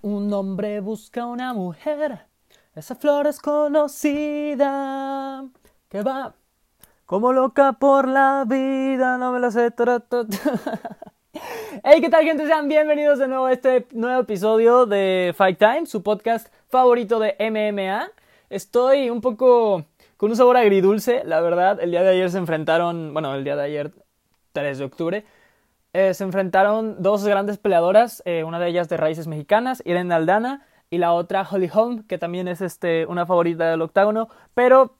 Un hombre busca una mujer, esa flor es conocida, que va como loca por la vida, no me la sé. Hey, ¿qué tal gente? Sean bienvenidos de nuevo a este nuevo episodio de Fight Time, su podcast favorito de MMA. Estoy un poco con un sabor agridulce, la verdad. El día de ayer se enfrentaron, bueno, el día de ayer, 3 de octubre, eh, se enfrentaron dos grandes peleadoras, eh, una de ellas de raíces mexicanas, Irene Aldana, y la otra Holly Holm, que también es este, una favorita del octágono, pero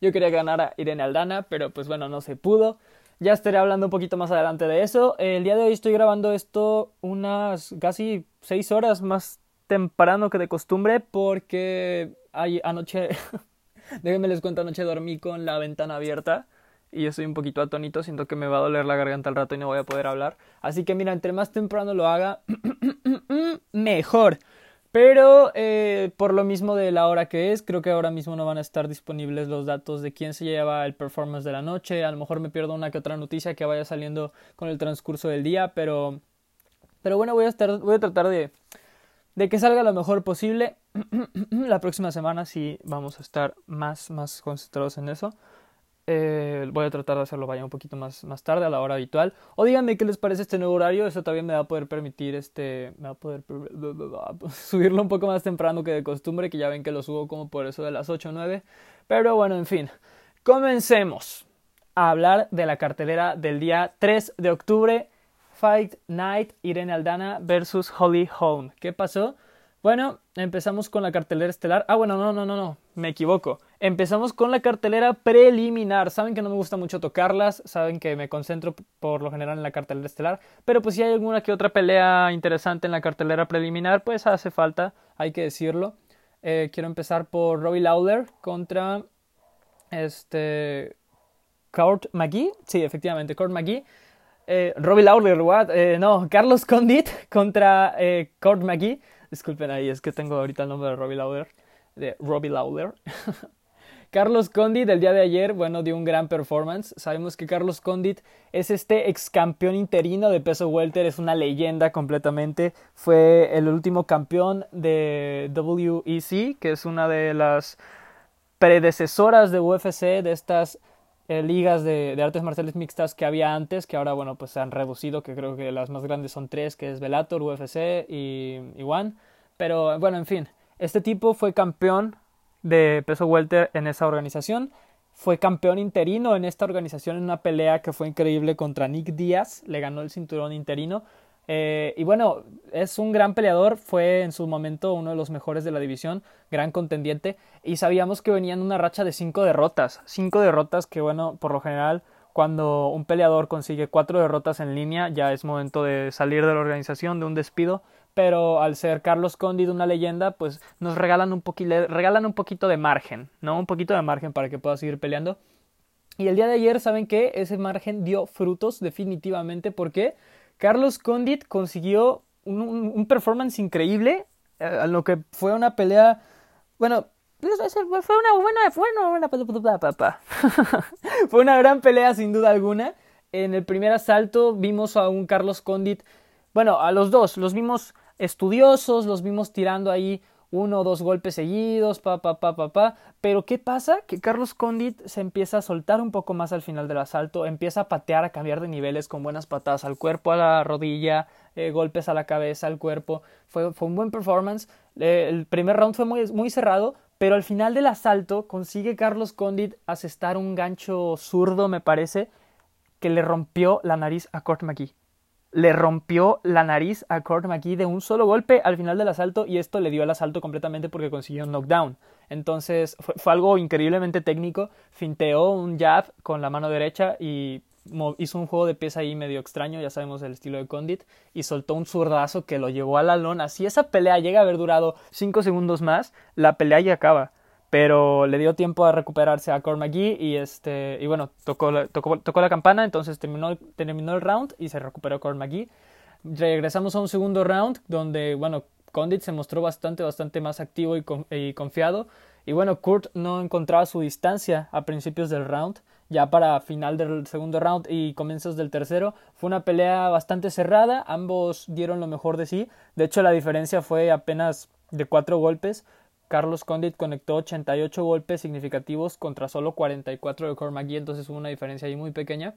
yo quería ganar a Irene Aldana, pero pues bueno, no se pudo. Ya estaré hablando un poquito más adelante de eso. El día de hoy estoy grabando esto unas casi seis horas más temprano que de costumbre porque anoche, déjenme les cuento, anoche dormí con la ventana abierta y yo estoy un poquito atónito, siento que me va a doler la garganta al rato y no voy a poder hablar. Así que mira, entre más temprano lo haga, mejor. Pero eh, por lo mismo de la hora que es, creo que ahora mismo no van a estar disponibles los datos de quién se lleva el performance de la noche. A lo mejor me pierdo una que otra noticia que vaya saliendo con el transcurso del día, pero, pero bueno, voy a, estar, voy a tratar de, de que salga lo mejor posible. la próxima semana sí vamos a estar más, más concentrados en eso. Eh, voy a tratar de hacerlo vaya un poquito más, más tarde a la hora habitual. O díganme qué les parece este nuevo horario. Eso también me va a poder permitir este. Me va a poder subirlo un poco más temprano que de costumbre. Que ya ven que lo subo como por eso de las 8 o 9. Pero bueno, en fin. Comencemos a hablar de la cartelera del día 3 de octubre. Fight Night Irene Aldana versus Holly Holm. ¿Qué pasó? Bueno, empezamos con la cartelera estelar. Ah, bueno, no, no, no, no, me equivoco. Empezamos con la cartelera preliminar. Saben que no me gusta mucho tocarlas, saben que me concentro por lo general en la cartelera estelar, pero pues si hay alguna que otra pelea interesante en la cartelera preliminar, pues hace falta, hay que decirlo. Eh, quiero empezar por Robbie Lawler contra este Kurt McGee. Sí, efectivamente, Kurt McGee. Eh, Robbie Lawler, what? Eh, no, Carlos Condit contra eh, Kurt McGee. Disculpen ahí, es que tengo ahorita el nombre de Robbie Lawler. De Robbie Lawler. Carlos Condit del día de ayer, bueno, dio un gran performance. Sabemos que Carlos Condit es este ex campeón interino de peso welter, es una leyenda completamente. Fue el último campeón de WEC, que es una de las predecesoras de UFC, de estas eh, ligas de, artes marciales mixtas que había antes, que ahora, bueno, pues se han reducido, que creo que las más grandes son tres, que es Bellator, UFC y, y One. Pero bueno, en fin, este tipo fue campeón de peso welter en esa organización. Fue campeón interino en esta organización en una pelea que fue increíble contra Nick Díaz. Le ganó el cinturón interino. Eh, y bueno, es un gran peleador, fue en su momento uno de los mejores de la división, gran contendiente, y sabíamos que venían una racha de cinco derrotas, cinco derrotas que bueno, por lo general, cuando un peleador consigue cuatro derrotas en línea, ya es momento de salir de la organización, de un despido, pero al ser Carlos Condi de una leyenda, pues nos regalan un, regalan un poquito de margen, ¿no? Un poquito de margen para que pueda seguir peleando. Y el día de ayer, ¿saben qué? Ese margen dio frutos definitivamente, ¿por qué? Carlos Condit consiguió un, performance increíble, eh, a lo que fue una pelea, bueno, fue una buena, fue una buena, fue una gran pelea sin duda alguna. En el primer asalto vimos a un Carlos Condit, bueno, a los dos, los vimos estudiosos, los vimos tirando ahí uno o dos golpes seguidos, pa, pa, pa, pa, pa. Pero ¿qué pasa? Que Carlos Condit se empieza a soltar un poco más al final del asalto, empieza a patear, a cambiar de niveles con buenas patadas al cuerpo, a la rodilla, eh, golpes a la cabeza, al cuerpo. Fue, un buen performance. Eh, el primer round fue muy, muy cerrado, pero al final del asalto consigue Carlos Condit asestar un gancho zurdo, me parece, que le rompió la nariz a Court McGee le rompió la nariz a Kurt McKee de un solo golpe al final del asalto y esto le dio el asalto completamente porque consiguió un knockdown. Entonces fue, algo increíblemente técnico, finteó un jab con la mano derecha y hizo un juego de pies ahí medio extraño, ya sabemos el estilo de Condit, y soltó un zurdazo que lo llevó a la lona. Si esa pelea llega a haber durado 5 segundos más, la pelea ya acaba pero le dio tiempo a recuperarse a Core McGee y este y bueno tocó la, tocó, tocó la campana entonces terminó, terminó el round y se recuperó Core McGee regresamos a un segundo round donde bueno Condit se mostró bastante bastante más activo y, confiado y bueno Kurt no encontraba su distancia a principios del round ya para final del segundo round y comienzos del tercero. Fue una pelea bastante cerrada, ambos dieron lo mejor de sí. De hecho, la diferencia fue apenas de cuatro golpes. Carlos Condit conectó 88 golpes significativos contra solo 44 de Cormagui, entonces hubo una diferencia ahí muy pequeña.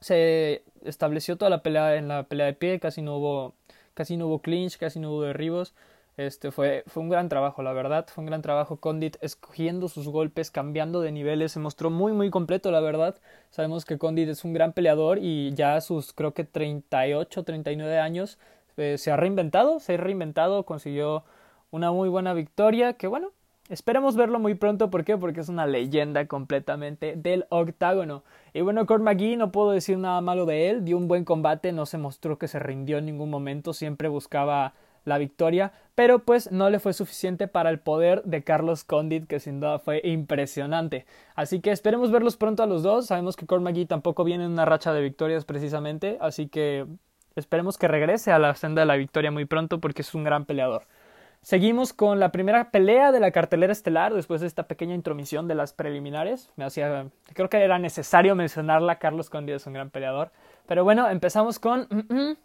Se estableció toda la pelea en la pelea de pie, casi no hubo, casi no hubo clinch, casi no hubo derribos. Este fue, fue un gran trabajo, la verdad. Fue un gran trabajo Condit escogiendo sus golpes, cambiando de niveles. Se mostró muy, muy completo, la verdad. Sabemos que Condit es un gran peleador y ya a sus, creo que 38, 39 años, eh, se ha reinventado. Se ha reinventado, consiguió una muy buena victoria. Que bueno, esperamos verlo muy pronto. ¿Por qué? Porque es una leyenda completamente del octágono. Y bueno, Cord McGee, no puedo decir nada malo de él. Dio un buen combate, no se mostró que se rindió en ningún momento. Siempre buscaba la victoria, pero pues no le fue suficiente para el poder de Carlos Condit, que sin duda fue impresionante. Así que esperemos verlos pronto a los dos. Sabemos que Cord McGee tampoco viene en una racha de victorias precisamente, así que esperemos que regrese a la senda de la victoria muy pronto porque es un gran peleador. Seguimos con la primera pelea de la cartelera estelar después de esta pequeña intromisión de las preliminares. Me hacía, creo que era necesario mencionarla. Carlos Condit es un gran peleador. Pero bueno, empezamos con mm, mm,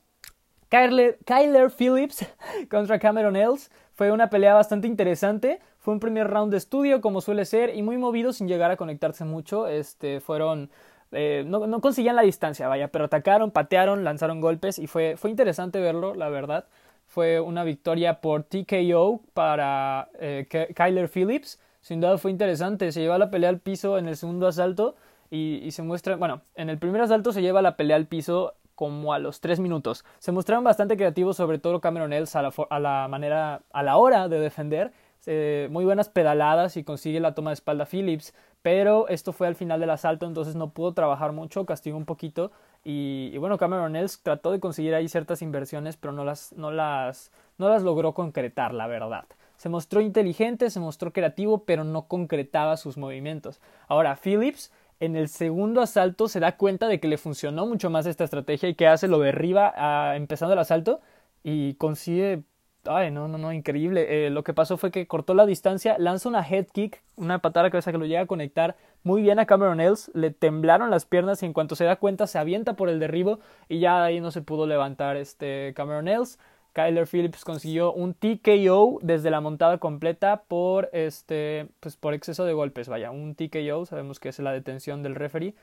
Kyler, Phillips contra Cameron Ells fue una pelea bastante interesante. Fue un primer round de estudio, como suele ser, y muy movido sin llegar a conectarse mucho. Este, fueron. Eh, no, no, conseguían la distancia, vaya, pero atacaron, patearon, lanzaron golpes y fue, fue interesante verlo, la verdad. Fue una victoria por TKO para eh, Kyler Phillips. Sin duda fue interesante. Se lleva la pelea al piso en el segundo asalto y, y se muestra. Bueno, en el primer asalto se lleva la pelea al piso como a los tres minutos. Se mostraron bastante creativos, sobre todo Cameron Ells a la, manera, a la hora de defender. Eh, muy buenas pedaladas y consigue la toma de espalda Phillips, pero esto fue al final del asalto, entonces no pudo trabajar mucho, castigó un poquito. Y, bueno, Cameron Ells trató de conseguir ahí ciertas inversiones, pero no las, no las, no las logró concretar, la verdad. Se mostró inteligente, se mostró creativo, pero no concretaba sus movimientos. Ahora, Phillips en el segundo asalto se da cuenta de que le funcionó mucho más esta estrategia y que hace lo derriba a, empezando el asalto y consigue ay no no no increíble. Eh, lo que pasó fue que cortó la distancia lanza una head kick una patada cabeza que lo llega a conectar muy bien a Cameron Ells le temblaron las piernas y en cuanto se da cuenta se avienta por el derribo y ya ahí no se pudo levantar este Cameron Ells. Kyler Phillips consiguió un TKO desde la montada completa por este pues por exceso de golpes, vaya, un TKO, sabemos que es la detención del referee,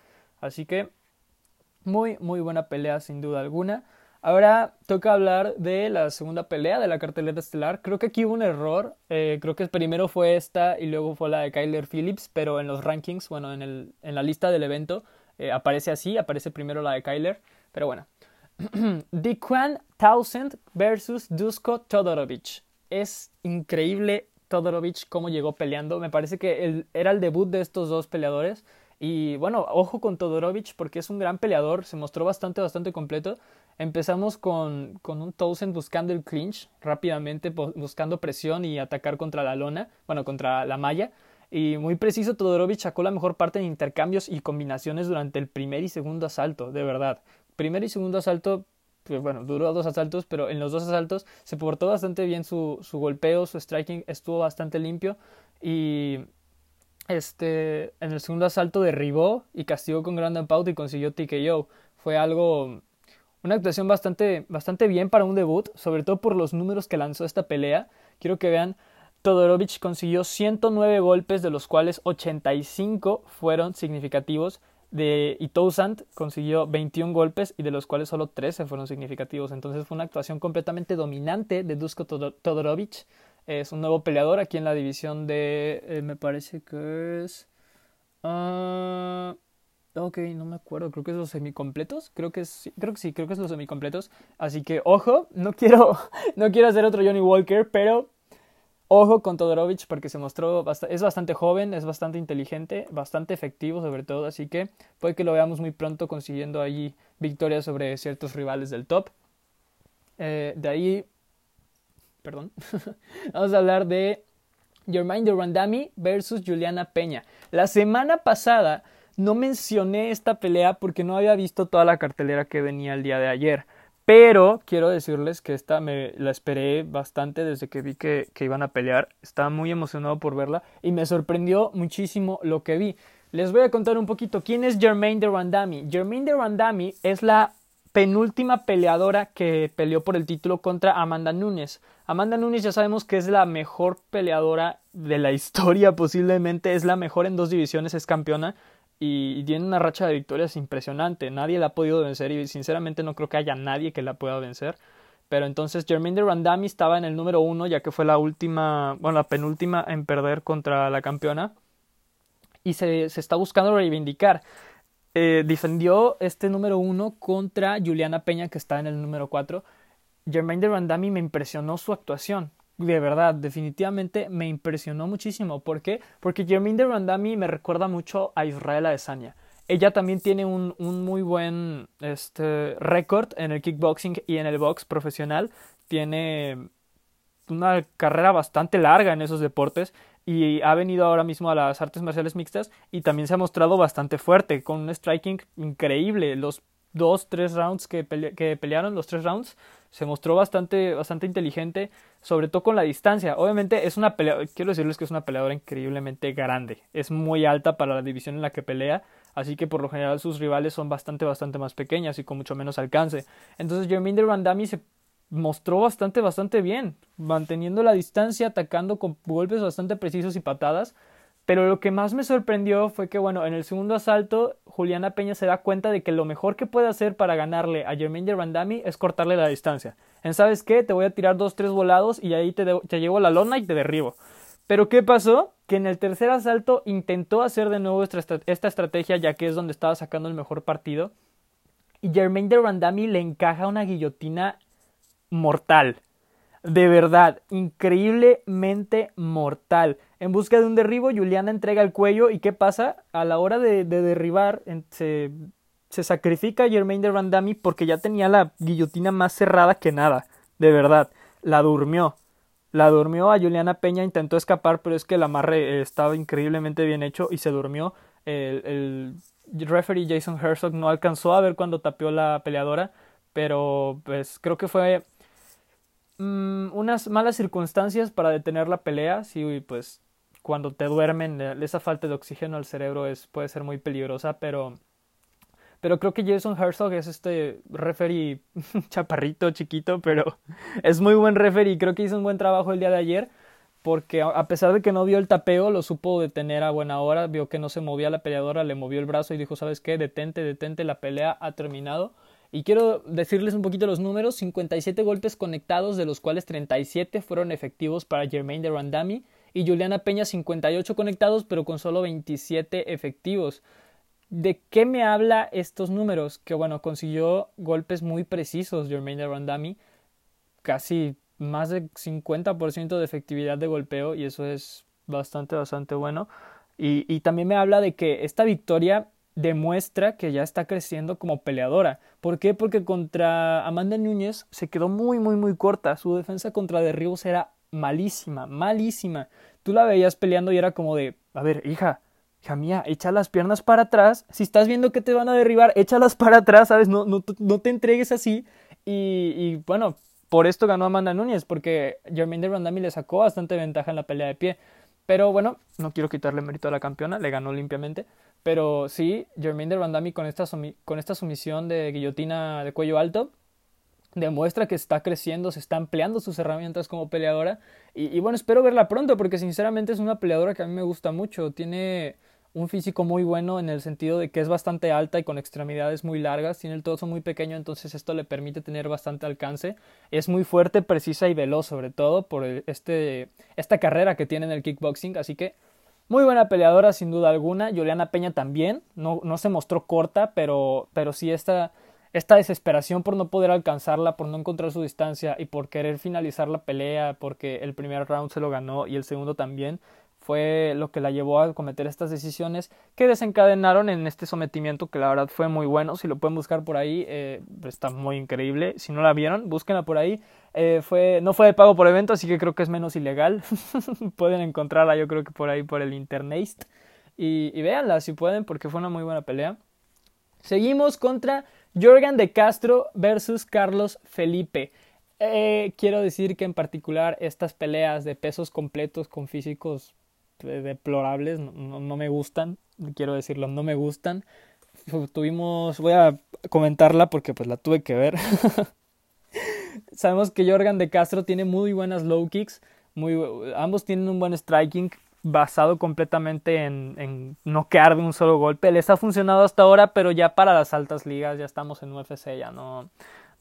así que muy muy buena pelea sin duda alguna. Ahora toca hablar de la segunda pelea de la cartelera estelar. Creo que aquí hubo un error. Eh, creo que primero fue esta y luego fue la de Kyler Phillips, pero en los rankings, bueno, en, el, en la lista del evento eh, aparece así, aparece primero la de Kyler. Pero bueno, Dequan Townsend versus Dusko Todorovic. Es increíble Todorovic cómo llegó peleando. Me parece que era el debut de estos dos peleadores. Y bueno, ojo con Todorovic porque es un gran peleador. Se mostró bastante, bastante completo. Empezamos con, con un Townsend buscando el clinch rápidamente, buscando presión y atacar contra la lona, bueno, contra la malla. Y muy preciso, Todorovic sacó la mejor parte en intercambios y combinaciones durante el primer y segundo asalto, de verdad primer y segundo asalto, pues bueno, duró dos asaltos, pero en los dos asaltos se portó bastante bien su, su golpeo, su striking estuvo bastante limpio y este en el segundo asalto derribó y castigó con gran Pout y consiguió TKO. Fue algo una actuación bastante bastante bien para un debut, sobre todo por los números que lanzó esta pelea. Quiero que vean Todorovic consiguió 109 golpes, de los cuales 85 fueron significativos de y consiguió 21 golpes y de los cuales solo 13 fueron significativos. Entonces fue una actuación completamente dominante de Dusko Todorovic. Es un nuevo peleador aquí en la división de... Eh, me parece que es... Uh, ok, no me acuerdo. Creo que es los semicompletos. Creo que es, creo que sí, creo que es los semicompletos. Así que ojo, no quiero, no quiero hacer otro Johnny Walker, pero Ojo con Todorovic porque se mostró, es bastante joven, es bastante inteligente, bastante efectivo sobre todo, así que puede que lo veamos muy pronto consiguiendo allí victorias sobre ciertos rivales del top. Eh, de ahí, perdón, vamos a hablar de Mind Randami versus Juliana Peña. La semana pasada no mencioné esta pelea porque no había visto toda la cartelera que venía el día de ayer. Pero quiero decirles que esta me la esperé bastante desde que vi que, iban a pelear. Estaba muy emocionado por verla y me sorprendió muchísimo lo que vi. Les voy a contar un poquito quién es Jermaine de Randami. Jermaine de Randami es la penúltima peleadora que peleó por el título contra Amanda Nunes. Amanda Nunes ya sabemos que es la mejor peleadora de la historia, posiblemente es la mejor en dos divisiones, es campeona y tiene una racha de victorias impresionante. Nadie la ha podido vencer y sinceramente no creo que haya nadie que la pueda vencer. Pero entonces Jermaine de Randami estaba en el número uno, ya que fue la última, bueno, la penúltima en perder contra la campeona. Y se, se está buscando reivindicar. Eh, defendió este número uno contra Juliana Peña, que está en el número cuatro. Jermaine de Randami me impresionó su actuación. De verdad, definitivamente me impresionó muchísimo. ¿Por qué? Porque Jermaine de Randami me recuerda mucho a Israel Adesanya ella también tiene un, un muy buen este, récord en el kickboxing y en el box profesional. Tiene una carrera bastante larga en esos deportes y ha venido ahora mismo a las artes marciales mixtas y también se ha mostrado bastante fuerte, con un striking increíble. Los dos, tres rounds que, que pelearon, los tres rounds, se mostró bastante, bastante inteligente, sobre todo con la distancia. Obviamente es una pelea, quiero decirles que es una peleadora increíblemente grande, es muy alta para la división en la que pelea, así que por lo general sus rivales son bastante, bastante más pequeñas y con mucho menos alcance. Entonces Jermaine Randami se mostró bastante, bastante bien, manteniendo la distancia, atacando con golpes bastante precisos y patadas. Pero lo que más me sorprendió fue que, bueno, en el segundo asalto, Juliana Peña se da cuenta de que lo mejor que puede hacer para ganarle a Jermaine Randami es cortarle la distancia. En sabes qué, te voy a tirar dos, tres volados y ahí te, te llevo la lona y te derribo. Pero ¿qué pasó? Que en el tercer asalto intentó hacer de nuevo esta, estrategia, ya que es donde estaba sacando el mejor partido. Y Jermaine de Randami le encaja una guillotina mortal. De verdad, increíblemente mortal. En busca de un derribo, Juliana entrega el cuello y ¿qué pasa? A la hora de, derribar, se, se sacrifica a Jermaine de Randami porque ya tenía la guillotina más cerrada que nada. De verdad, la durmió. La durmió a Juliana Peña, intentó escapar, pero es que el amarre estaba increíblemente bien hecho y se durmió. El, referee Jason Herzog no alcanzó a ver cuando tapió la peleadora, pero pues creo que fue mm, unas malas circunstancias para detener la pelea. Sí, pues cuando te duermen, esa falta de oxígeno al cerebro es, puede ser muy peligrosa, pero pero creo que Jason Herzog es este referee chaparrito, chiquito, pero es muy buen referee. Creo que hizo un buen trabajo el día de ayer. Porque a pesar de que no vio el tapeo, lo supo detener a buena hora. Vio que no se movía la peleadora, le movió el brazo y dijo: ¿Sabes qué? Detente, detente, la pelea ha terminado. Y quiero decirles un poquito los números: 57 golpes conectados, de los cuales 37 fueron efectivos para Jermaine de Randami. Y Juliana Peña 58 conectados, pero con solo 27 efectivos. ¿De qué me habla estos números? Que bueno, consiguió golpes muy precisos Jermaine Randami, casi más de 50% de efectividad de golpeo y eso es bastante, bastante bueno. Y, y también me habla de que esta victoria demuestra que ya está creciendo como peleadora. ¿Por qué? Porque contra Amanda Núñez se quedó muy, muy, muy corta. Su defensa contra derribos era malísima, malísima. Tú la veías peleando y era como de, a ver, hija, hija mía, echa las piernas para atrás. Si estás viendo que te van a derribar, échalas para atrás, ¿sabes? No, no, no te entregues así. Y, bueno, por esto ganó Amanda Núñez, porque Jermaine de Randami le sacó bastante ventaja en la pelea de pie. Pero bueno, no quiero quitarle mérito a la campeona, le ganó limpiamente. Pero sí, Jermaine de Randami con esta, con esta sumisión de guillotina de cuello alto demuestra que está creciendo, se está ampliando sus herramientas como peleadora. Y, bueno, espero verla pronto porque sinceramente es una peleadora que a mí me gusta mucho. Tiene un físico muy bueno en el sentido de que es bastante alta y con extremidades muy largas, tiene el torso muy pequeño, entonces esto le permite tener bastante alcance. Es muy fuerte, precisa y veloz, sobre todo por este, esta carrera que tiene en el kickboxing, así que muy buena peleadora sin duda alguna. Juliana Peña también, no, no se mostró corta, pero, pero sí esta, esta desesperación por no poder alcanzarla, por no encontrar su distancia y por querer finalizar la pelea, porque el primer round se lo ganó y el segundo también, fue lo que la llevó a cometer estas decisiones que desencadenaron en este sometimiento que la verdad fue muy bueno. Si lo pueden buscar por ahí, eh, está muy increíble. Si no la vieron, búsquenla por ahí. Eh, fue, no fue de pago por evento, así que creo que es menos ilegal. pueden encontrarla yo creo que por ahí por el internet. Y, y véanla si pueden porque fue una muy buena pelea. Seguimos contra Jorgan de Castro versus Carlos Felipe. Eh, quiero decir que en particular estas peleas de pesos completos con físicos deplorables, no, no, me gustan, quiero decirlo, no me gustan. Tuvimos, voy a comentarla porque pues la tuve que ver. Sabemos que Jorgan de Castro tiene muy buenas low kicks, muy, ambos tienen un buen striking basado completamente en, en noquear de un solo golpe. Les ha funcionado hasta ahora, pero ya para las altas ligas ya estamos en UFC, ya no,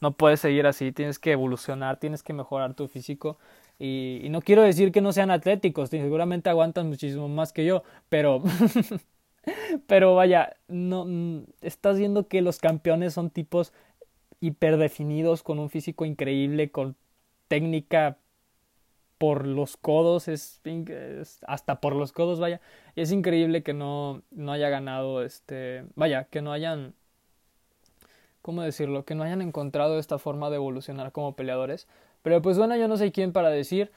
no puedes seguir así, tienes que evolucionar, tienes que mejorar tu físico. Y, no quiero decir que no sean atléticos, seguramente aguantan muchísimo más que yo, pero... pero vaya, no estás viendo que los campeones son tipos hiperdefinidos con un físico increíble, con técnica por los codos, es, hasta por los codos, vaya. Es increíble que no, no haya ganado, este, vaya, que no hayan, ¿cómo decirlo? Que no hayan encontrado esta forma de evolucionar como peleadores. Pero pues bueno, yo no sé quién para decir.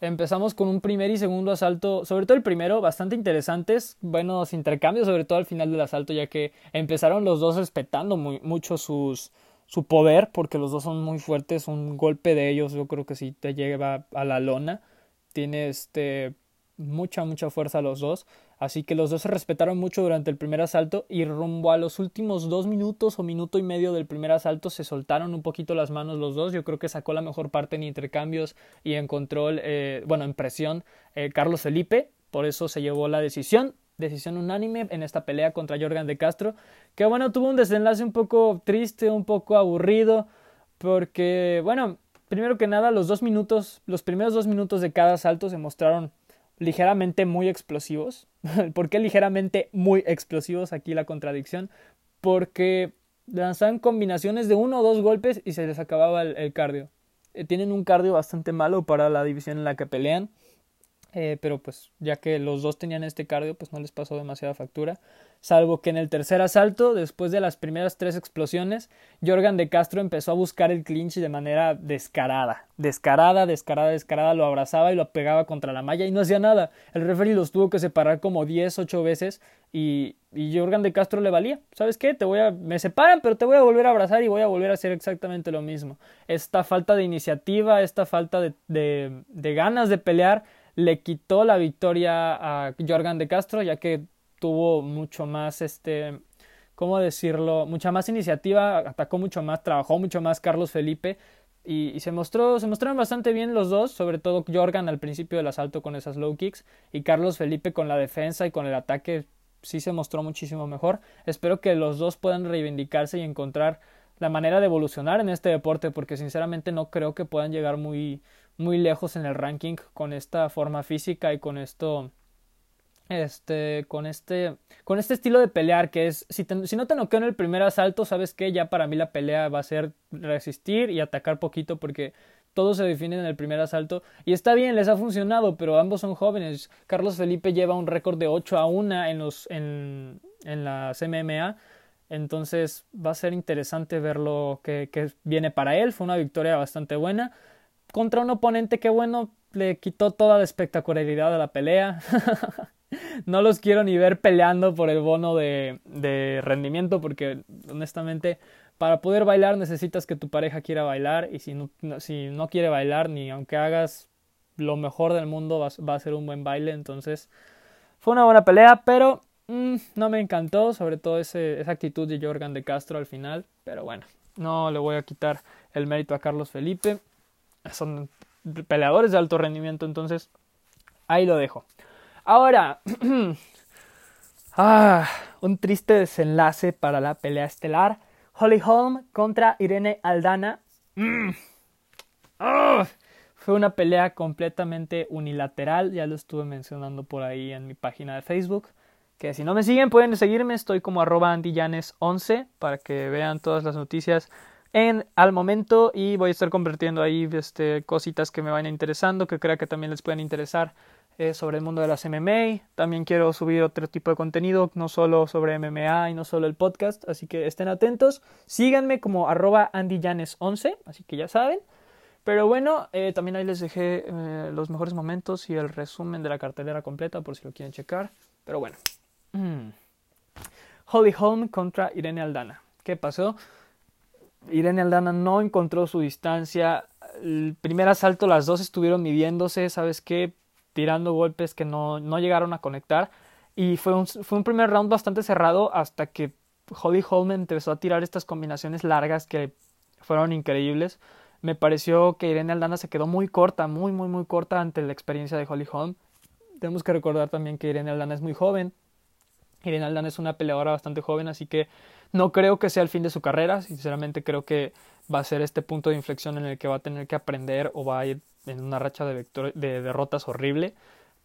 Empezamos con un primer y segundo asalto, sobre todo el primero, bastante interesantes, buenos intercambios, sobre todo al final del asalto, ya que empezaron los dos respetando mucho sus, su poder, porque los dos son muy fuertes, un golpe de ellos yo creo que sí te lleva a la lona, tiene este mucha mucha fuerza los dos, así que los dos se respetaron mucho durante el primer asalto y rumbo a los últimos dos minutos o minuto y medio del primer asalto se soltaron un poquito las manos los dos, yo creo que sacó la mejor parte en intercambios y en control, eh, bueno en presión eh, Carlos Felipe, por eso se llevó la decisión, decisión unánime en esta pelea contra Jorgan de Castro, que bueno, tuvo un desenlace un poco triste, un poco aburrido, porque bueno, primero que nada, los dos minutos, los primeros dos minutos de cada asalto se mostraron ligeramente muy explosivos. ¿Por qué ligeramente muy explosivos? Aquí la contradicción. Porque lanzaban combinaciones de uno o dos golpes y se les acababa el, cardio. Eh, tienen un cardio bastante malo para la división en la que pelean. Eh, pero pues ya que los dos tenían este cardio, pues no les pasó demasiada factura. Salvo que en el tercer asalto, después de las primeras tres explosiones, Jorgan de Castro empezó a buscar el clinch de manera descarada. Descarada, descarada, descarada, lo abrazaba y lo pegaba contra la malla y no hacía nada. El referee los tuvo que separar como 10, 8 veces y, y Jorgan de Castro le valía. ¿Sabes qué? Te voy a, me separan, pero te voy a volver a abrazar y voy a volver a hacer exactamente lo mismo. Esta falta de iniciativa, esta falta de, de, de ganas de pelear le quitó la victoria a Jorgan de Castro, ya que tuvo mucho más, este, ¿cómo decirlo? Mucha más iniciativa, atacó mucho más, trabajó mucho más Carlos Felipe y, se mostró, se mostraron bastante bien los dos, sobre todo Jorgan al principio del asalto con esas low kicks y Carlos Felipe con la defensa y con el ataque sí se mostró muchísimo mejor. Espero que los dos puedan reivindicarse y encontrar la manera de evolucionar en este deporte porque sinceramente no creo que puedan llegar muy muy lejos en el ranking con esta forma física y con esto este con este con este estilo de pelear que es si, si no te noqueo en el primer asalto sabes que ya para mí la pelea va a ser resistir y atacar poquito porque todo se define en el primer asalto. Y está bien les ha funcionado pero ambos son jóvenes. Carlos Felipe lleva un récord de 8 a 1 en los en, en las MMA entonces va a ser interesante ver lo que, que viene para él. Fue una victoria bastante buena contra un oponente que bueno, le quitó toda la espectacularidad a la pelea. no los quiero ni ver peleando por el bono de, de rendimiento porque honestamente para poder bailar necesitas que tu pareja quiera bailar y si no, si no quiere bailar ni aunque hagas lo mejor del mundo va, va, a ser un buen baile. Entonces fue una buena pelea pero mm, no me encantó sobre todo esa actitud de Jorgan de Castro al final. Pero bueno no le voy a quitar el mérito a Carlos Felipe son peleadores de alto rendimiento, entonces ahí lo dejo. Ahora, ah, un triste desenlace para la pelea estelar. Holly Holm contra Irene Aldana. Mm. Ah, fue una pelea completamente unilateral, ya lo estuve mencionando por ahí en mi página de Facebook. Que si no me siguen pueden seguirme, estoy como arroba andillanes11 para que vean todas las noticias en al momento y voy a estar convirtiendo ahí este, cositas que me vayan interesando, que crea que también les pueden interesar eh, sobre el mundo de las MMA. También quiero subir otro tipo de contenido, no solo sobre MMA y no solo el podcast, así que estén atentos. Síganme como arroba andyjanes11, así que ya saben. Pero bueno, eh, también ahí les dejé eh, los mejores momentos y el resumen de la cartelera completa por si lo quieren checar. Pero bueno. Holly Holm contra Irene Aldana. ¿Qué pasó? Irene Aldana no encontró su distancia. El primer asalto las dos estuvieron midiéndose, ¿sabes qué? tirando golpes que no, no llegaron a conectar. Y fue un, fue un primer round bastante cerrado hasta que Holly Holm empezó a tirar estas combinaciones largas que fueron increíbles. Me pareció que Irene Aldana se quedó muy corta, muy, muy, muy corta ante la experiencia de Holly Holm. Tenemos que recordar también que Irene Aldana es muy joven. Irene Aldana es una peleadora bastante joven, así que no creo que sea el fin de su carrera. Sinceramente creo que va a ser este punto de inflexión en el que va a tener que aprender o va a ir en una racha de, de derrotas horrible,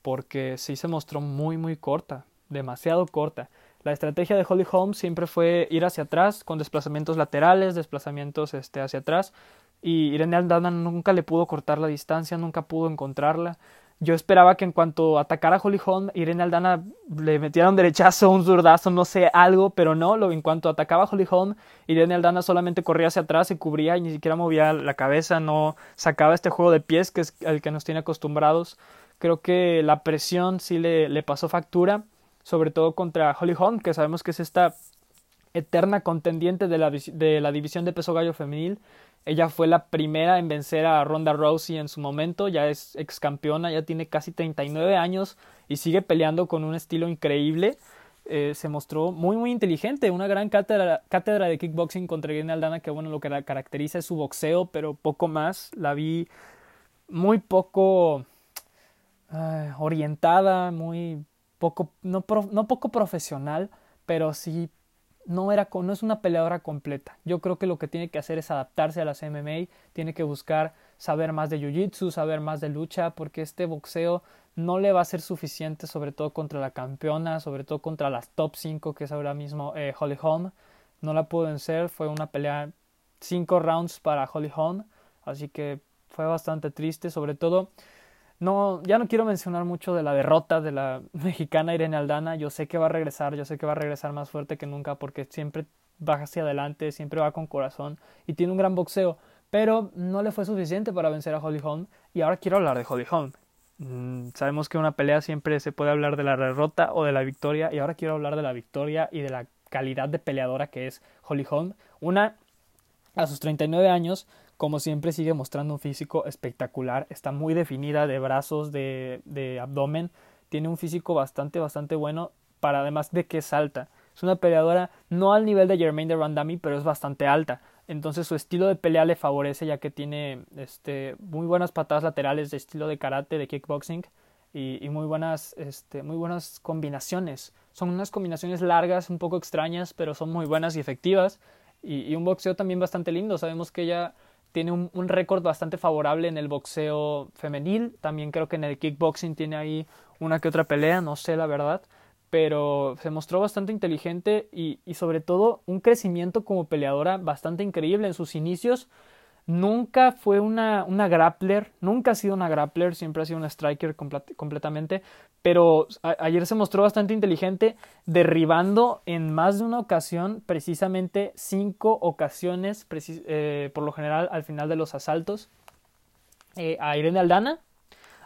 porque sí se mostró muy, muy corta, demasiado corta. La estrategia de Holly Holm siempre fue ir hacia atrás, con desplazamientos laterales, desplazamientos este, hacia atrás, y Irene Aldana nunca le pudo cortar la distancia, nunca pudo encontrarla. Yo esperaba que en cuanto atacara a Holly Holm, Irene Aldana le metiera un derechazo, un zurdazo, no sé, algo, pero no, lo, en cuanto atacaba a Holly Holm, Irene Aldana solamente corría hacia atrás, se cubría y ni siquiera movía la cabeza, no sacaba este juego de pies que es el que nos tiene acostumbrados. Creo que la presión sí le, le pasó factura, sobre todo contra Holly Holm, que sabemos que es esta eterna contendiente de la, de la división de peso gallo femenil ella fue la primera en vencer a Ronda Rousey en su momento, ya es ex campeona, ya tiene casi 39 años y sigue peleando con un estilo increíble. Eh, se mostró muy muy inteligente, una gran cátedra, cátedra de kickboxing contra Irene Aldana que bueno lo que la caracteriza es su boxeo, pero poco más. La vi muy poco orientada, muy poco no, no poco profesional, pero sí no, era, no es una peleadora completa. Yo creo que lo que tiene que hacer es adaptarse a las MMA, tiene que buscar saber más de Jiu-Jitsu, saber más de lucha, porque este boxeo no le va a ser suficiente, sobre todo contra la campeona, sobre todo contra las top 5, que es ahora mismo eh, Holly Holm. No la pudo vencer, fue una pelea 5 rounds para Holly Holm, así que fue bastante triste, sobre todo no, ya no quiero mencionar mucho de la derrota de la mexicana Irene Aldana. Yo sé que va a regresar, yo sé que va a regresar más fuerte que nunca porque siempre va hacia adelante, siempre va con corazón y tiene un gran boxeo. Pero no le fue suficiente para vencer a Holly Holm. Y ahora quiero hablar de Holly Holm. Mm, sabemos que una pelea siempre se puede hablar de la derrota o de la victoria. Y ahora quiero hablar de la victoria y de la calidad de peleadora que es Holly Holm. Una, a sus 39 años, como siempre sigue mostrando un físico espectacular, está muy definida de brazos, de, de abdomen, tiene un físico bastante, bastante bueno, para además de que es alta. Es una peleadora no al nivel de Jermaine de Randami, pero es bastante alta. Entonces su estilo de pelea le favorece ya que tiene este, muy buenas patadas laterales de estilo de karate, de kickboxing y, y, muy, buenas, este, muy buenas combinaciones. Son unas combinaciones largas, un poco extrañas, pero son muy buenas y efectivas. Y, y un boxeo también bastante lindo. Sabemos que ella tiene un, un récord bastante favorable en el boxeo femenil. También creo que en el kickboxing tiene ahí una que otra pelea, no sé la verdad. Pero se mostró bastante inteligente y, y sobre todo un crecimiento como peleadora bastante increíble en sus inicios nunca fue una, una grappler, nunca ha sido una grappler, siempre ha sido una striker completamente, pero ayer se mostró bastante inteligente, derribando en más de una ocasión, precisamente cinco ocasiones, eh, por lo general al final de los asaltos, eh, a Irene Aldana.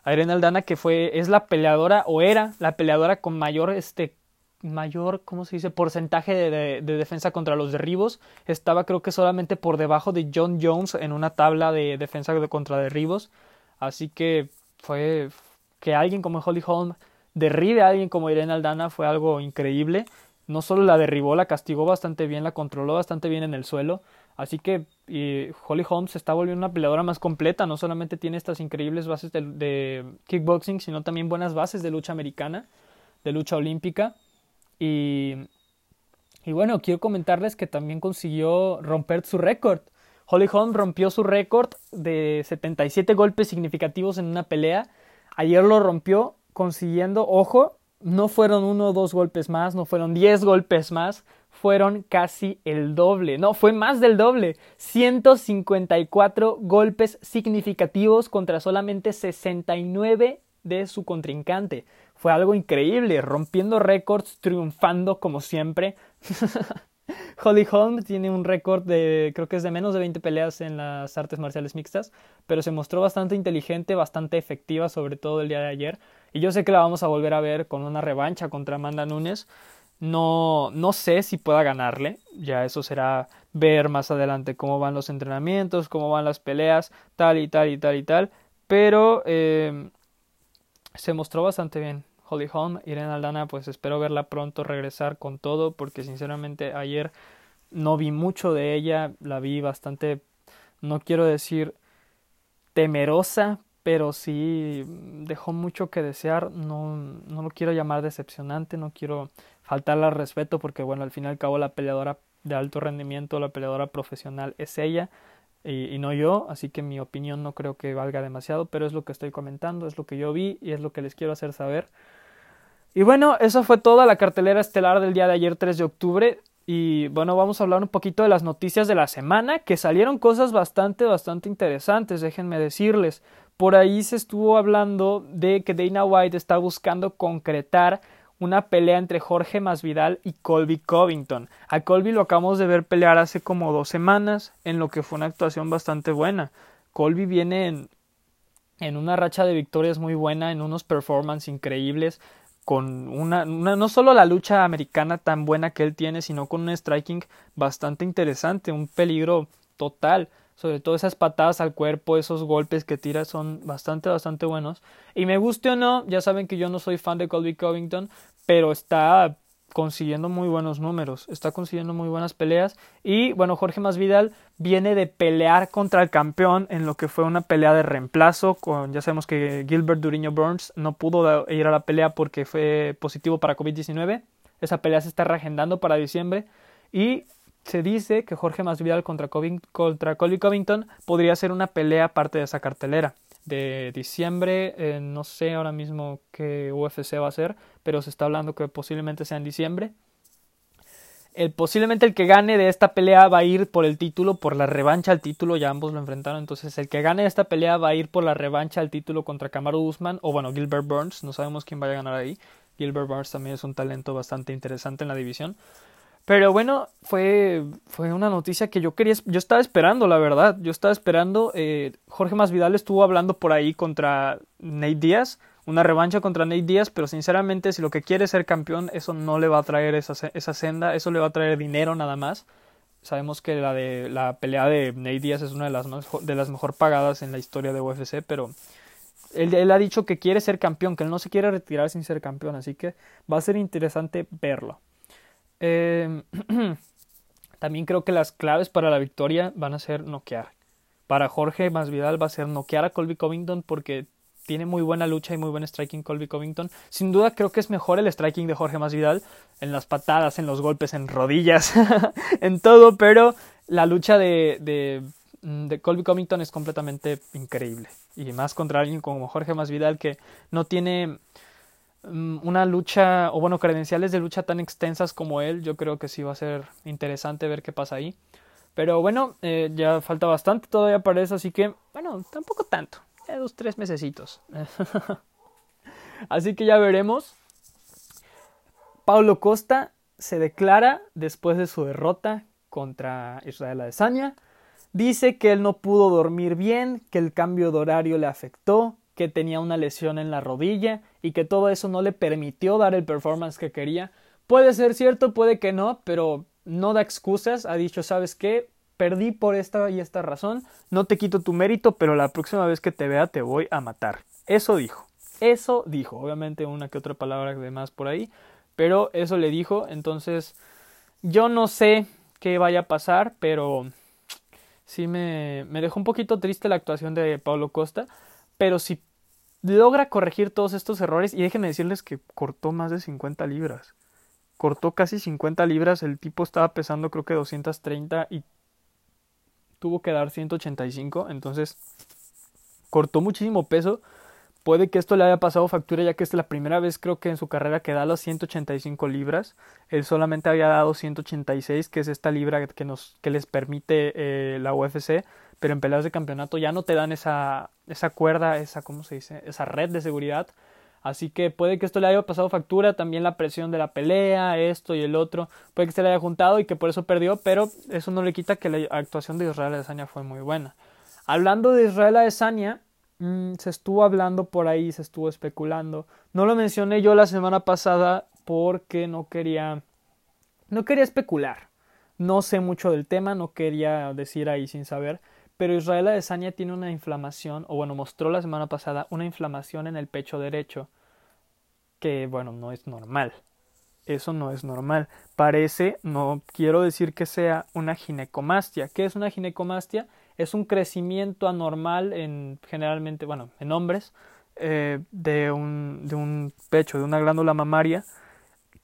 A Irene Aldana que fue, es la peleadora o era la peleadora con mayor este, mayor, ¿cómo se dice?, porcentaje de, defensa contra los derribos. Estaba creo que solamente por debajo de John Jones en una tabla de defensa contra derribos. Así que fue que alguien como Holly Holm derribe a alguien como Irene Aldana fue algo increíble. No solo la derribó, la castigó bastante bien, la controló bastante bien en el suelo. Así que Holly Holm se está volviendo una peleadora más completa. No solamente tiene estas increíbles bases de kickboxing, sino también buenas bases de lucha americana, de lucha olímpica. Y, bueno, quiero comentarles que también consiguió romper su récord. Holly Holm rompió su récord de 77 golpes significativos en una pelea. Ayer lo rompió consiguiendo, ojo, no fueron uno o dos golpes más, no fueron 10 golpes más, fueron casi el doble. No, fue más del doble. 154 golpes significativos contra solamente 69 de su contrincante. Fue algo increíble, rompiendo récords, triunfando como siempre. Holly Holm tiene un récord de, creo que es de menos de 20 peleas en las artes marciales mixtas, pero se mostró bastante inteligente, bastante efectiva, sobre todo el día de ayer. Y yo sé que la vamos a volver a ver con una revancha contra Amanda Nunes. No, no sé si pueda ganarle, ya eso será ver más adelante cómo van los entrenamientos, cómo van las peleas, tal y tal y tal y tal. Pero eh, se mostró bastante bien. Holly Holm, Irene Aldana, pues espero verla pronto regresar con todo, porque sinceramente ayer no vi mucho de ella, la vi bastante, no quiero decir temerosa, pero sí dejó mucho que desear, no, no lo quiero llamar decepcionante, no quiero faltarle al respeto, porque bueno, al fin y al cabo la peleadora de alto rendimiento, la peleadora profesional es ella, y, no yo, así que mi opinión no creo que valga demasiado, pero es lo que estoy comentando, es lo que yo vi y es lo que les quiero hacer saber. Y bueno, eso fue toda la cartelera estelar del día de ayer 3 de octubre. Y bueno, vamos a hablar un poquito de las noticias de la semana, que salieron cosas bastante, bastante interesantes, déjenme decirles. Por ahí se estuvo hablando de que Dana White está buscando concretar una pelea entre Jorge Masvidal y Colby Covington. A Colby lo acabamos de ver pelear hace como dos semanas, en lo que fue una actuación bastante buena. Colby viene en, una racha de victorias muy buena, en unos performances increíbles, con una, no solo la lucha americana tan buena que él tiene, sino con un striking bastante interesante, un peligro total sobre todo esas patadas al cuerpo, esos golpes que tira son bastante, bastante buenos. Y me guste o no, ya saben que yo no soy fan de Colby Covington, pero está consiguiendo muy buenos números, está consiguiendo muy buenas peleas y bueno, Jorge Masvidal viene de pelear contra el campeón en lo que fue una pelea de reemplazo con ya sabemos que Gilbert Duriño Burns no pudo ir a la pelea porque fue positivo para COVID-19. Esa pelea se está reagendando para diciembre y se dice que Jorge Masvidal contra, contra Colby Covington podría ser una pelea parte de esa cartelera de diciembre. Eh, no sé ahora mismo qué UFC va a ser, pero se está hablando que posiblemente sea en diciembre. El, posiblemente el que gane de esta pelea va a ir por el título, por la revancha al título, ya ambos lo enfrentaron, entonces el que gane de esta pelea va a ir por la revancha al título contra Kamaru Usman o bueno, Gilbert Burns, no sabemos quién vaya a ganar ahí. Gilbert Burns también es un talento bastante interesante en la división. Pero bueno, fue, fue una noticia que yo quería, yo estaba esperando, la verdad. Yo estaba esperando. Eh, Jorge Masvidal estuvo hablando por ahí contra Nate Díaz, una revancha contra Nate Díaz, pero sinceramente, si lo que quiere es ser campeón, eso no le va a traer esa, esa senda, eso le va a traer dinero nada más. Sabemos que la de la pelea de Nate Díaz es una de las, de las mejor pagadas en la historia de UFC, pero él, él, ha dicho que quiere ser campeón, que él no se quiere retirar sin ser campeón, así que va a ser interesante verlo. Eh, también creo que las claves para la victoria van a ser noquear. Para Jorge Masvidal va a ser noquear a Colby Covington porque tiene muy buena lucha y muy buen striking Colby Covington. Sin duda creo que es mejor el striking de Jorge Masvidal en las patadas, en los golpes, en rodillas, en todo, pero la lucha de, de, de, Colby Covington es completamente increíble. Y más contra alguien como Jorge Masvidal que no tiene Mm, una lucha, o bueno, credenciales de lucha tan extensas como él, yo creo que sí va a ser interesante ver qué pasa ahí. Pero bueno, eh, ya falta bastante todavía para eso, así que, bueno, tampoco tanto, dos, tres mesecitos. así que ya veremos. Paulo Costa se declara después de su derrota contra Israel Adesanya. Dice que él no pudo dormir bien, que el cambio de horario le afectó, que tenía una lesión en la rodilla y que todo eso no le permitió dar el performance que quería. Puede ser cierto, puede que no, pero no da excusas. Ha dicho, ¿sabes qué? Perdí por esta y esta razón. No te quito tu mérito, pero la próxima vez que te vea te voy a matar. Eso dijo. Eso dijo. Obviamente una que otra palabra de más por ahí, pero eso le dijo. Entonces, yo no sé qué vaya a pasar, pero sí me, me dejó un poquito triste la actuación de Pablo Costa pero si logra corregir todos estos errores, y déjenme decirles que cortó más de 50 libras. Cortó casi 50 libras, el tipo estaba pesando creo que 230 y tuvo que dar 185, entonces cortó muchísimo peso. Puede que esto le haya pasado factura ya que es la primera vez creo que en su carrera que da las 185 libras. Él solamente había dado 186, que es esta libra que, nos, que les permite eh, la UFC pero en peleas de campeonato ya no te dan esa, esa cuerda, esa, ¿cómo se dice? Esa red de seguridad. Así que puede que esto le haya pasado factura, también la presión de la pelea, esto y el otro, puede que se le haya juntado y que por eso perdió, pero eso no le quita que la actuación de Israel Adesanya fue muy buena. Hablando de Israel Adesanya, mmm, se estuvo hablando por ahí, se estuvo especulando. No lo mencioné yo la semana pasada porque no quería no quería especular. No sé mucho del tema, no quería decir ahí sin saber, pero Israel Adesanya tiene una inflamación, o bueno, mostró la semana pasada una inflamación en el pecho derecho, que bueno, no es normal. Eso no es normal. Parece, no quiero decir que sea una ginecomastia. ¿Qué es una ginecomastia? Es un crecimiento anormal en generalmente, bueno, en hombres, eh, de, un, de un pecho, de una glándula mamaria,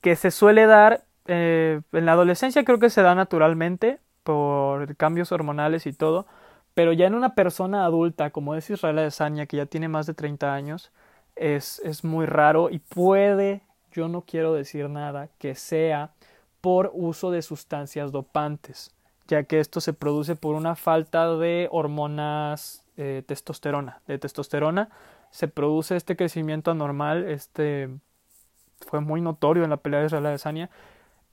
que se suele dar eh, en la adolescencia, creo que se da naturalmente por cambios hormonales y todo, pero ya en una persona adulta, como es Israel Adesanya, que ya tiene más de 30 años, es, es muy raro y puede, yo no quiero decir nada, que sea por uso de sustancias dopantes, ya que esto se produce por una falta de hormonas eh, testosterona, de testosterona, se produce este crecimiento anormal, este fue muy notorio en la pelea de Israel Adesanya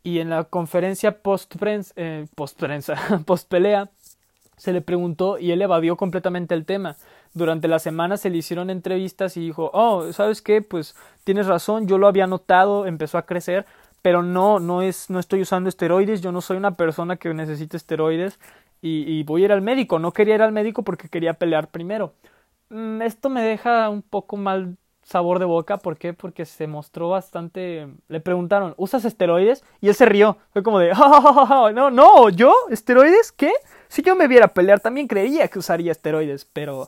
y en la conferencia post-prensa, eh, post-prensa, post-pelea, se le preguntó y él evadió completamente el tema. Durante la semana se le hicieron entrevistas y dijo, oh, ¿sabes qué? Pues tienes razón, yo lo había notado, empezó a crecer, pero no, no es, no estoy usando esteroides, yo no soy una persona que necesite esteroides y, voy a ir al médico. No quería ir al médico porque quería pelear primero. Mm, esto me deja un poco mal sabor de boca. ¿Por qué? Porque se mostró bastante. Le preguntaron, ¿usas esteroides? Y él se rió. Fue como de, oh, no, no, ¿yo? ¿Esteroides? ¿Qué? Si yo me viera pelear, también creería que usaría esteroides, pero.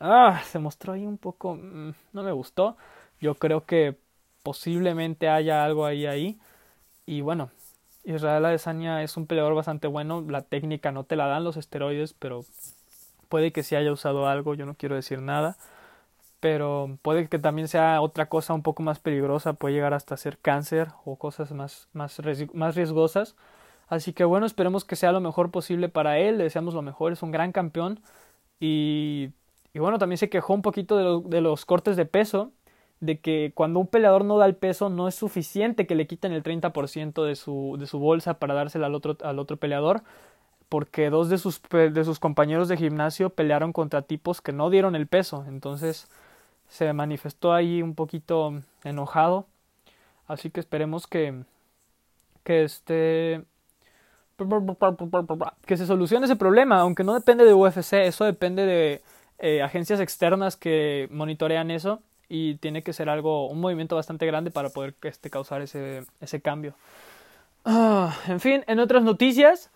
Ah, se mostró ahí un poco. Mm, no me gustó. Yo creo que posiblemente haya algo ahí ahí. Y bueno, Israel Adesanya es un peleador bastante bueno. La técnica no te la dan los esteroides, pero puede que sí haya usado algo. Yo no quiero decir nada pero puede que también sea otra cosa un poco más peligrosa, puede llegar hasta ser cáncer o cosas más, más, más riesgosas. Así que bueno, esperemos que sea lo mejor posible para él, le deseamos lo mejor, es un gran campeón y, y bueno, también se quejó un poquito de, de, los cortes de peso, de que cuando un peleador no da el peso no es suficiente que le quiten el 30% de su, de su bolsa para dársela al otro, al otro peleador, porque dos de sus, de sus compañeros de gimnasio pelearon contra tipos que no dieron el peso, entonces se manifestó ahí un poquito enojado. Así que esperemos que, que este que se solucione ese problema, aunque no depende de UFC, eso depende de eh, agencias externas que monitorean eso y tiene que ser algo, un movimiento bastante grande para poder este, causar ese, ese cambio. Ah, en fin, en otras noticias,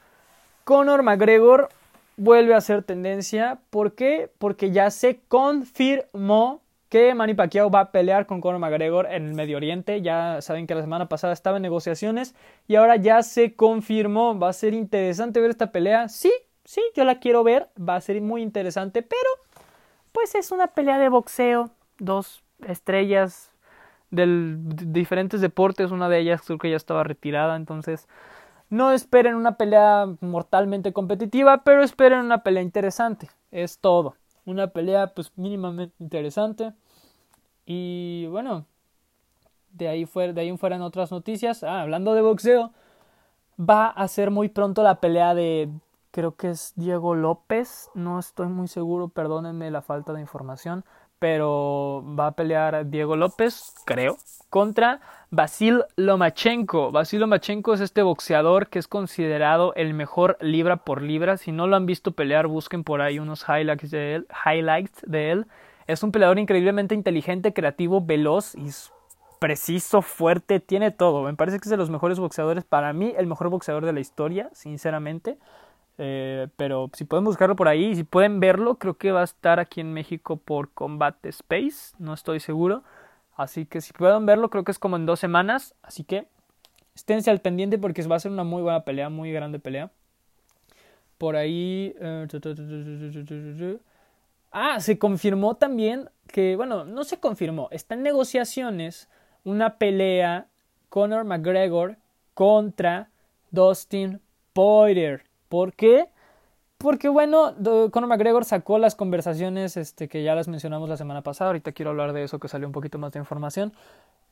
Conor McGregor vuelve a ser tendencia. ¿Por qué? Porque ya se confirmó que Manny Pacquiao va a pelear con Conor McGregor en el Medio Oriente. Ya saben que la semana pasada estaba en negociaciones y ahora ya se confirmó. Va a ser interesante ver esta pelea. Sí, sí, yo la quiero ver. Va a ser muy interesante, pero pues es una pelea de boxeo. Dos estrellas de diferentes deportes. Una de ellas creo que ya estaba retirada, entonces no esperen una pelea mortalmente competitiva, pero esperen una pelea interesante. Es todo una pelea pues mínimamente interesante. Y bueno, de ahí, fuera, de ahí en fuera en otras noticias, ah, hablando de boxeo, va a ser muy pronto la pelea de, creo que es Diego López, no estoy muy seguro, perdónenme la falta de información, pero va a pelear Diego López, creo, contra Basil Lomachenko. Basil Lomachenko es este boxeador que es considerado el mejor libra por libra. Si no lo han visto pelear, busquen por ahí unos highlights de él. Highlights de él. Es un peleador increíblemente inteligente, creativo, veloz y preciso, fuerte, tiene todo. Me parece que es de los mejores boxeadores. Para mí, el mejor boxeador de la historia, sinceramente. Eh, pero si pueden buscarlo por ahí, si pueden verlo, creo que va a estar aquí en México por Combate Space, no estoy seguro. Así que si pueden verlo, creo que es como en dos semanas. Así que esténse al pendiente porque va a ser una muy buena pelea, muy grande pelea. Por ahí... Ah, se confirmó también que, bueno, no se confirmó, está en negociaciones una pelea Conor McGregor contra Dustin Poirier. ¿Por qué? Porque bueno, Conor McGregor sacó las conversaciones este, que ya las mencionamos la semana pasada, ahorita quiero hablar de eso que salió un poquito más de información,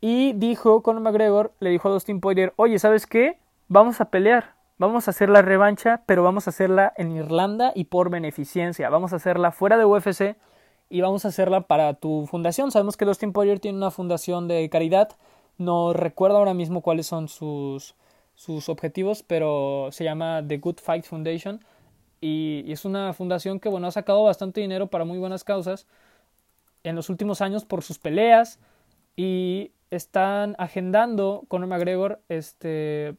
y dijo Conor McGregor, le dijo a Dustin Poirier, oye, ¿sabes qué? Vamos a pelear, vamos a hacer la revancha, pero vamos a hacerla en Irlanda y por beneficencia, vamos a hacerla fuera de UFC y vamos a hacerla para tu fundación. Sabemos que Dustin Poirier tiene una fundación de caridad, no recuerdo ahora mismo cuáles son sus sus objetivos, pero se llama The Good Fight Foundation. y, es una fundación que bueno ha sacado bastante dinero para muy buenas causas en los últimos años por sus peleas y están agendando Conor McGregor este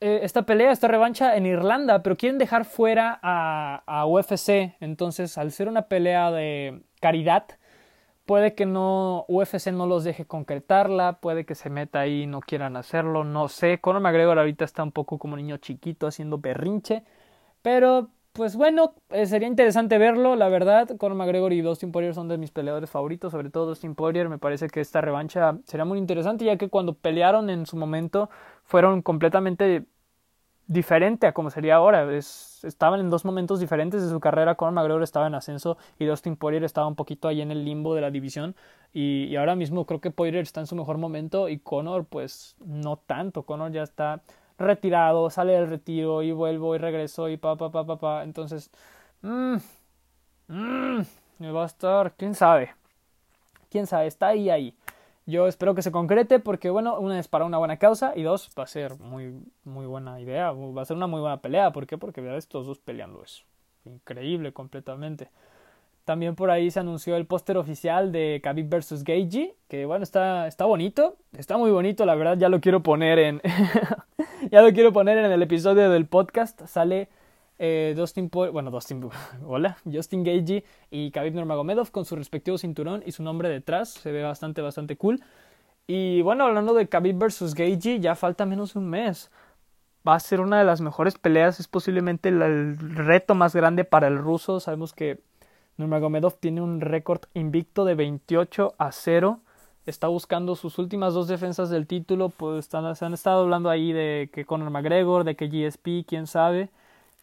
eh, esta pelea, esta revancha en Irlanda, pero quieren dejar fuera a, a UFC. Entonces, al ser una pelea de caridad, puede que no UFC no los deje concretarla, puede que se meta ahí y no quieran hacerlo, no sé. Conor McGregor ahorita está un poco como niño chiquito haciendo berrinche, pero pues bueno, eh, sería interesante verlo, la verdad. Conor McGregor y Dustin Poirier son de mis peleadores favoritos, sobre todo Dustin Poirier. Me parece que esta revancha sería muy interesante, ya que cuando pelearon en su momento fueron completamente diferente a como sería ahora. estaban en dos momentos diferentes de su carrera. Conor McGregor estaba en ascenso y Dustin Poirier estaba un poquito ahí en el limbo de la división. Y, ahora mismo creo que Poirier está en su mejor momento y Conor, pues no tanto. Conor ya está retirado, sale del retiro y vuelvo y regreso y pa, pa, pa, pa, pa. Entonces, mmm, me va a estar, quién sabe, quién sabe, está ahí, ahí. Yo espero que se concrete porque, bueno, una es para una buena causa y dos, va a ser muy, muy buena idea, va a ser una muy buena pelea. ¿Por qué? Porque vea estos dos peleando es increíble completamente. También por ahí se anunció el póster oficial de Khabib vs. Geiji, que bueno, está, está bonito, está muy bonito, la verdad ya lo quiero poner en ya lo quiero poner en el episodio del podcast, sale eh, Dustin bueno, Dustin, hola, Justin Geiji y Khabib Nurmagomedov con su respectivo cinturón y su nombre detrás, se ve bastante, bastante cool. Y bueno, hablando de Khabib vs. Geiji, ya falta menos de un mes. Va a ser una de las mejores peleas, es posiblemente el reto más grande para el ruso. Sabemos que Nurmagomedov tiene un récord invicto de 28 a 0. Está buscando sus últimas dos defensas del título. Pues se han estado hablando ahí de que Conor McGregor, de que GSP, quién sabe.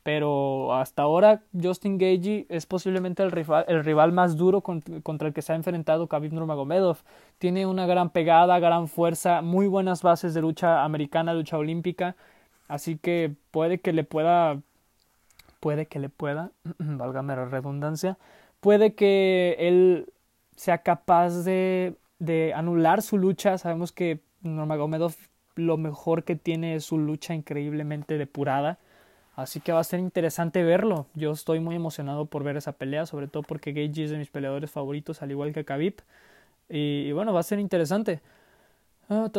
Pero hasta ahora Justin Gagey es posiblemente el rival, el rival más duro contra el que se ha enfrentado Khabib Nurmagomedov. Tiene una gran pegada, gran fuerza, muy buenas bases de lucha americana, lucha olímpica. Así que puede que le pueda, puede que le pueda, válgame la redundancia, puede que él sea capaz de, anular su lucha. Sabemos que Nurmagomedov lo mejor que tiene es su lucha increíblemente depurada. Así que va a ser interesante verlo. Yo estoy muy emocionado por ver esa pelea, sobre todo porque Gage es de mis peleadores favoritos, al igual que Khabib. Y, bueno, va a ser interesante. Ah,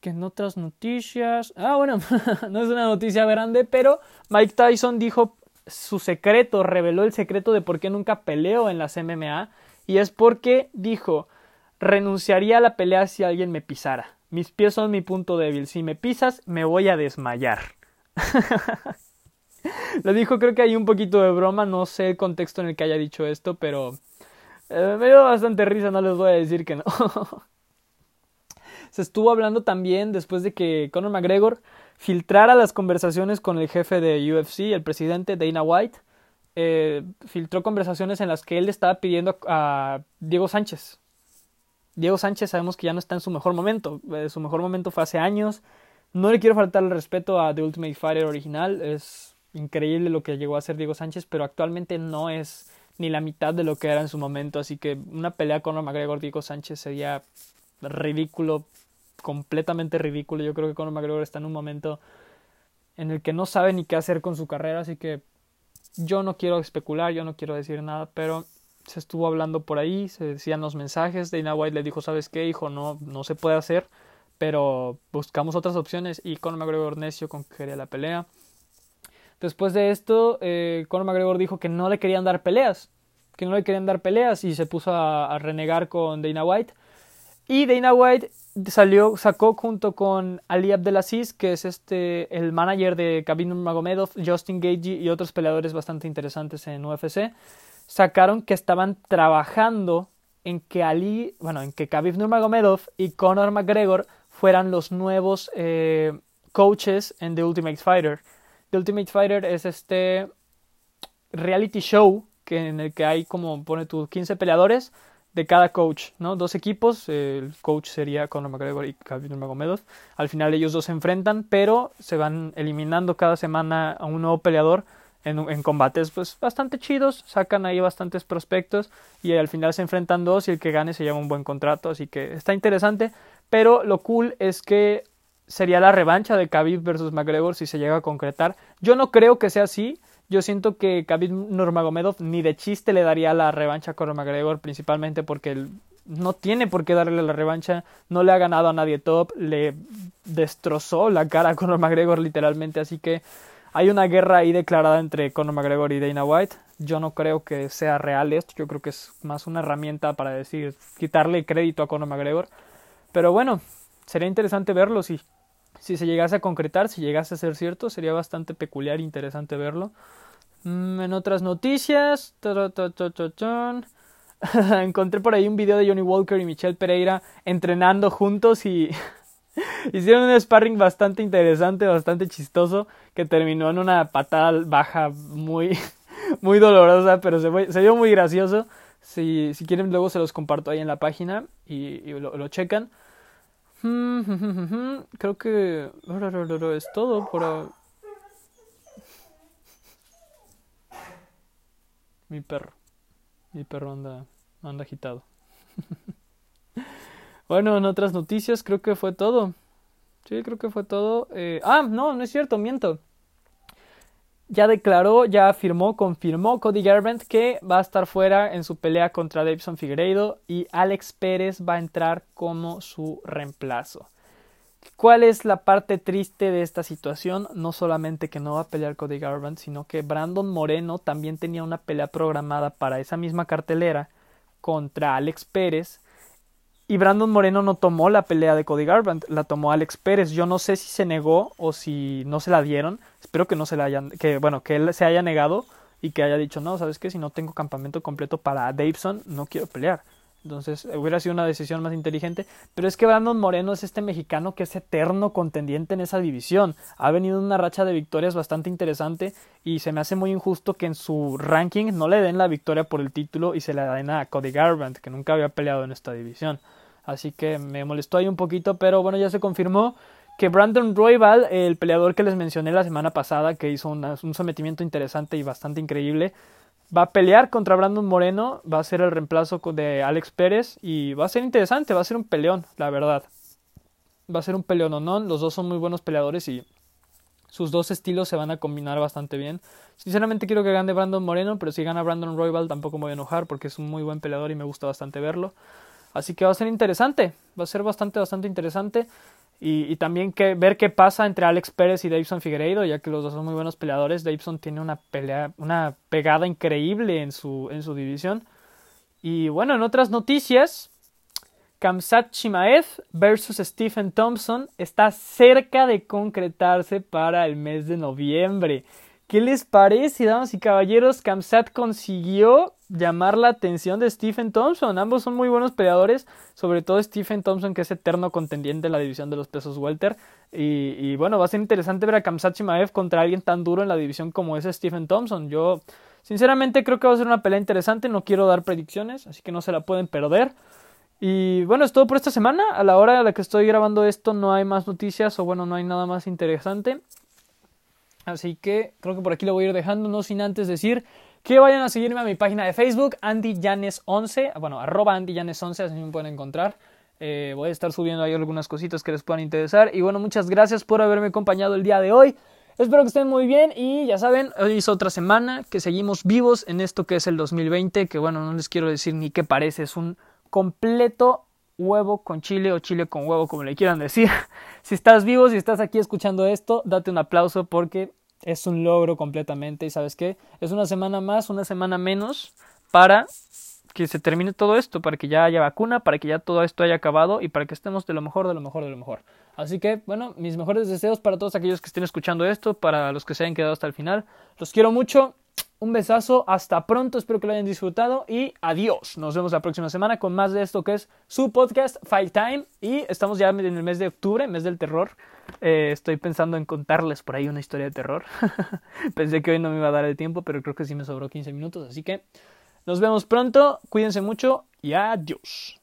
que en otras noticias. Ah, bueno, no es una noticia grande, pero Mike Tyson dijo su secreto, reveló el secreto de por qué nunca peleó en las MMA y es porque dijo, renunciaría a la pelea si alguien me pisara. Mis pies son mi punto débil. Si me pisas, me voy a desmayar. Lo dijo creo que hay un poquito de broma, no sé el contexto en el que haya dicho esto, pero eh, me dio bastante risa, no les voy a decir que no. Se estuvo hablando también después de que Conor McGregor filtrara las conversaciones con el jefe de UFC, el presidente Dana White. Eh, filtró conversaciones en las que él estaba pidiendo a Diego Sánchez. Diego Sánchez sabemos que ya no está en su mejor momento. Eh, su mejor momento fue hace años. No le quiero faltar el respeto a The Ultimate Fighter original. Es increíble lo que llegó a ser Diego Sánchez, pero actualmente no es ni la mitad de lo que era en su momento. Así que una pelea con McGregor Diego Sánchez sería ridículo completamente ridículo. Yo creo que Conor McGregor está en un momento en el que no sabe ni qué hacer con su carrera, así que yo no quiero especular, yo no quiero decir nada, pero se estuvo hablando por ahí, se decían los mensajes, Dana White le dijo, ¿sabes qué, hijo? No, no se puede hacer, pero buscamos otras opciones y Conor McGregor necio con que quería la pelea. Después de esto, eh, Conor McGregor dijo que no le querían dar peleas, que no le querían dar peleas y se puso a, renegar con Dana White. Y Dana White salió, sacó junto con Ali Abdelaziz, que es este el manager de Khabib Nurmagomedov, Justin Gagey y otros peleadores bastante interesantes en UFC, sacaron que estaban trabajando en que Ali, bueno, en que Khabib Nurmagomedov y Conor McGregor fueran los nuevos eh, coaches en The Ultimate Fighter. The Ultimate Fighter es este reality show que en el que hay como pone tus 15 peleadores de cada coach, ¿no? Dos equipos, el coach sería Conor McGregor y Khabib Nurmagomedov. Al final ellos dos se enfrentan, pero se van eliminando cada semana a un nuevo peleador en, combates pues bastante chidos, sacan ahí bastantes prospectos y al final se enfrentan dos y el que gane se lleva un buen contrato, así que está interesante, pero lo cool es que sería la revancha de Khabib versus McGregor si se llega a concretar. Yo no creo que sea así. Yo siento que Khabib Nurmagomedov ni de chiste le daría la revancha a Conor McGregor, principalmente porque no tiene por qué darle la revancha, no le ha ganado a nadie top, le destrozó la cara a Conor McGregor literalmente, así que hay una guerra ahí declarada entre Conor McGregor y Dana White. Yo no creo que sea real esto, yo creo que es más una herramienta para decir, quitarle crédito a Conor McGregor. Pero bueno, sería interesante verlo si si se llegase a concretar, si llegase a ser cierto, sería bastante peculiar e interesante verlo. Mm, en otras noticias, encontré por ahí un video de Johnny Walker y Michelle Pereira entrenando juntos y hicieron un sparring bastante interesante, bastante chistoso, que terminó en una patada baja muy, muy dolorosa, pero se, se vio muy gracioso. Si, si quieren, luego se los comparto ahí en la página y, lo, lo checan. Creo que es todo por... Mi perro. Mi perro anda, anda agitado. bueno, en otras noticias creo que fue todo. Sí, creo que fue todo. Eh, ah, no, no es cierto, miento ya declaró, ya afirmó, confirmó Cody Garbrandt que va a estar fuera en su pelea contra Davidson Figueiredo y Alex Pérez va a entrar como su reemplazo. ¿Cuál es la parte triste de esta situación? No solamente que no va a pelear Cody Garbrandt, sino que Brandon Moreno también tenía una pelea programada para esa misma cartelera contra Alex Pérez y Brandon Moreno no tomó la pelea de Cody Garbrandt, la tomó Alex Pérez. Yo no sé si se negó o si no se la dieron. Espero que no se la hayan, que bueno, que él se haya negado y que haya dicho, no, sabes qué, si no tengo campamento completo para Davidson, no quiero pelear. Entonces hubiera sido una decisión más inteligente. Pero es que Brandon Moreno es este mexicano que es eterno contendiente en esa división. Ha venido una racha de victorias bastante interesante y se me hace muy injusto que en su ranking no le den la victoria por el título y se la den a Cody Garbrandt, que nunca había peleado en esta división. Así que me molestó ahí un poquito, pero bueno, ya se confirmó que Brandon Royval, el peleador que les mencioné la semana pasada, que hizo un sometimiento interesante y bastante increíble, va a pelear contra Brandon Moreno, va a ser el reemplazo de Alex Pérez y va a ser interesante, va a ser un peleón, la verdad. Va a ser un peleón o no, los dos son muy buenos peleadores y sus dos estilos se van a combinar bastante bien. Sinceramente quiero que gane Brandon Moreno, pero si gana Brandon Royval tampoco me voy a enojar porque es un muy buen peleador y me gusta bastante verlo. Así que va a ser interesante, va a ser bastante, bastante interesante. Y, también que, ver qué pasa entre Alex Pérez y Davidson Figueiredo, ya que los dos son muy buenos peleadores. Davidson tiene una pelea, una pegada increíble en su, en su división. Y bueno, en otras noticias, Kamsat Chimaev versus Stephen Thompson está cerca de concretarse para el mes de noviembre. ¿Qué les parece, damas y caballeros? Kamsat consiguió llamar la atención de Stephen Thompson. Ambos son muy buenos peleadores, sobre todo Stephen Thompson, que es eterno contendiente en la división de los pesos welter. Y, bueno, va a ser interesante ver a Kamsat Chimaev contra alguien tan duro en la división como es Stephen Thompson. Yo, sinceramente, creo que va a ser una pelea interesante. No quiero dar predicciones, así que no se la pueden perder. Y bueno, es todo por esta semana. A la hora a la que estoy grabando esto no hay más noticias o bueno, no hay nada más interesante. Así que creo que por aquí lo voy a ir dejando, no sin antes decir que vayan a seguirme a mi página de Facebook, AndyJanes11, bueno, arroba AndyJanes11, así me pueden encontrar. Eh, voy a estar subiendo ahí algunas cositas que les puedan interesar. Y bueno, muchas gracias por haberme acompañado el día de hoy. Espero que estén muy bien y ya saben, hoy es otra semana que seguimos vivos en esto que es el 2020, que bueno, no les quiero decir ni qué parece, es un completo huevo con chile o chile con huevo, como le quieran decir. si estás vivo, si estás aquí escuchando esto, date un aplauso porque es un logro completamente y sabes qué, es una semana más, una semana menos para que se termine todo esto, para que ya haya vacuna, para que ya todo esto haya acabado y para que estemos de lo mejor, de lo mejor, de lo mejor. Así que, bueno, mis mejores deseos para todos aquellos que estén escuchando esto, para los que se hayan quedado hasta el final. Los quiero mucho. Un besazo, hasta pronto, espero que lo hayan disfrutado y adiós. Nos vemos la próxima semana con más de esto que es su podcast Fight Time y estamos ya en el mes de octubre, mes del terror. Eh, estoy pensando en contarles por ahí una historia de terror. Pensé que hoy no me iba a dar el tiempo, pero creo que sí me sobró 15 minutos, así que nos vemos pronto, cuídense mucho y adiós.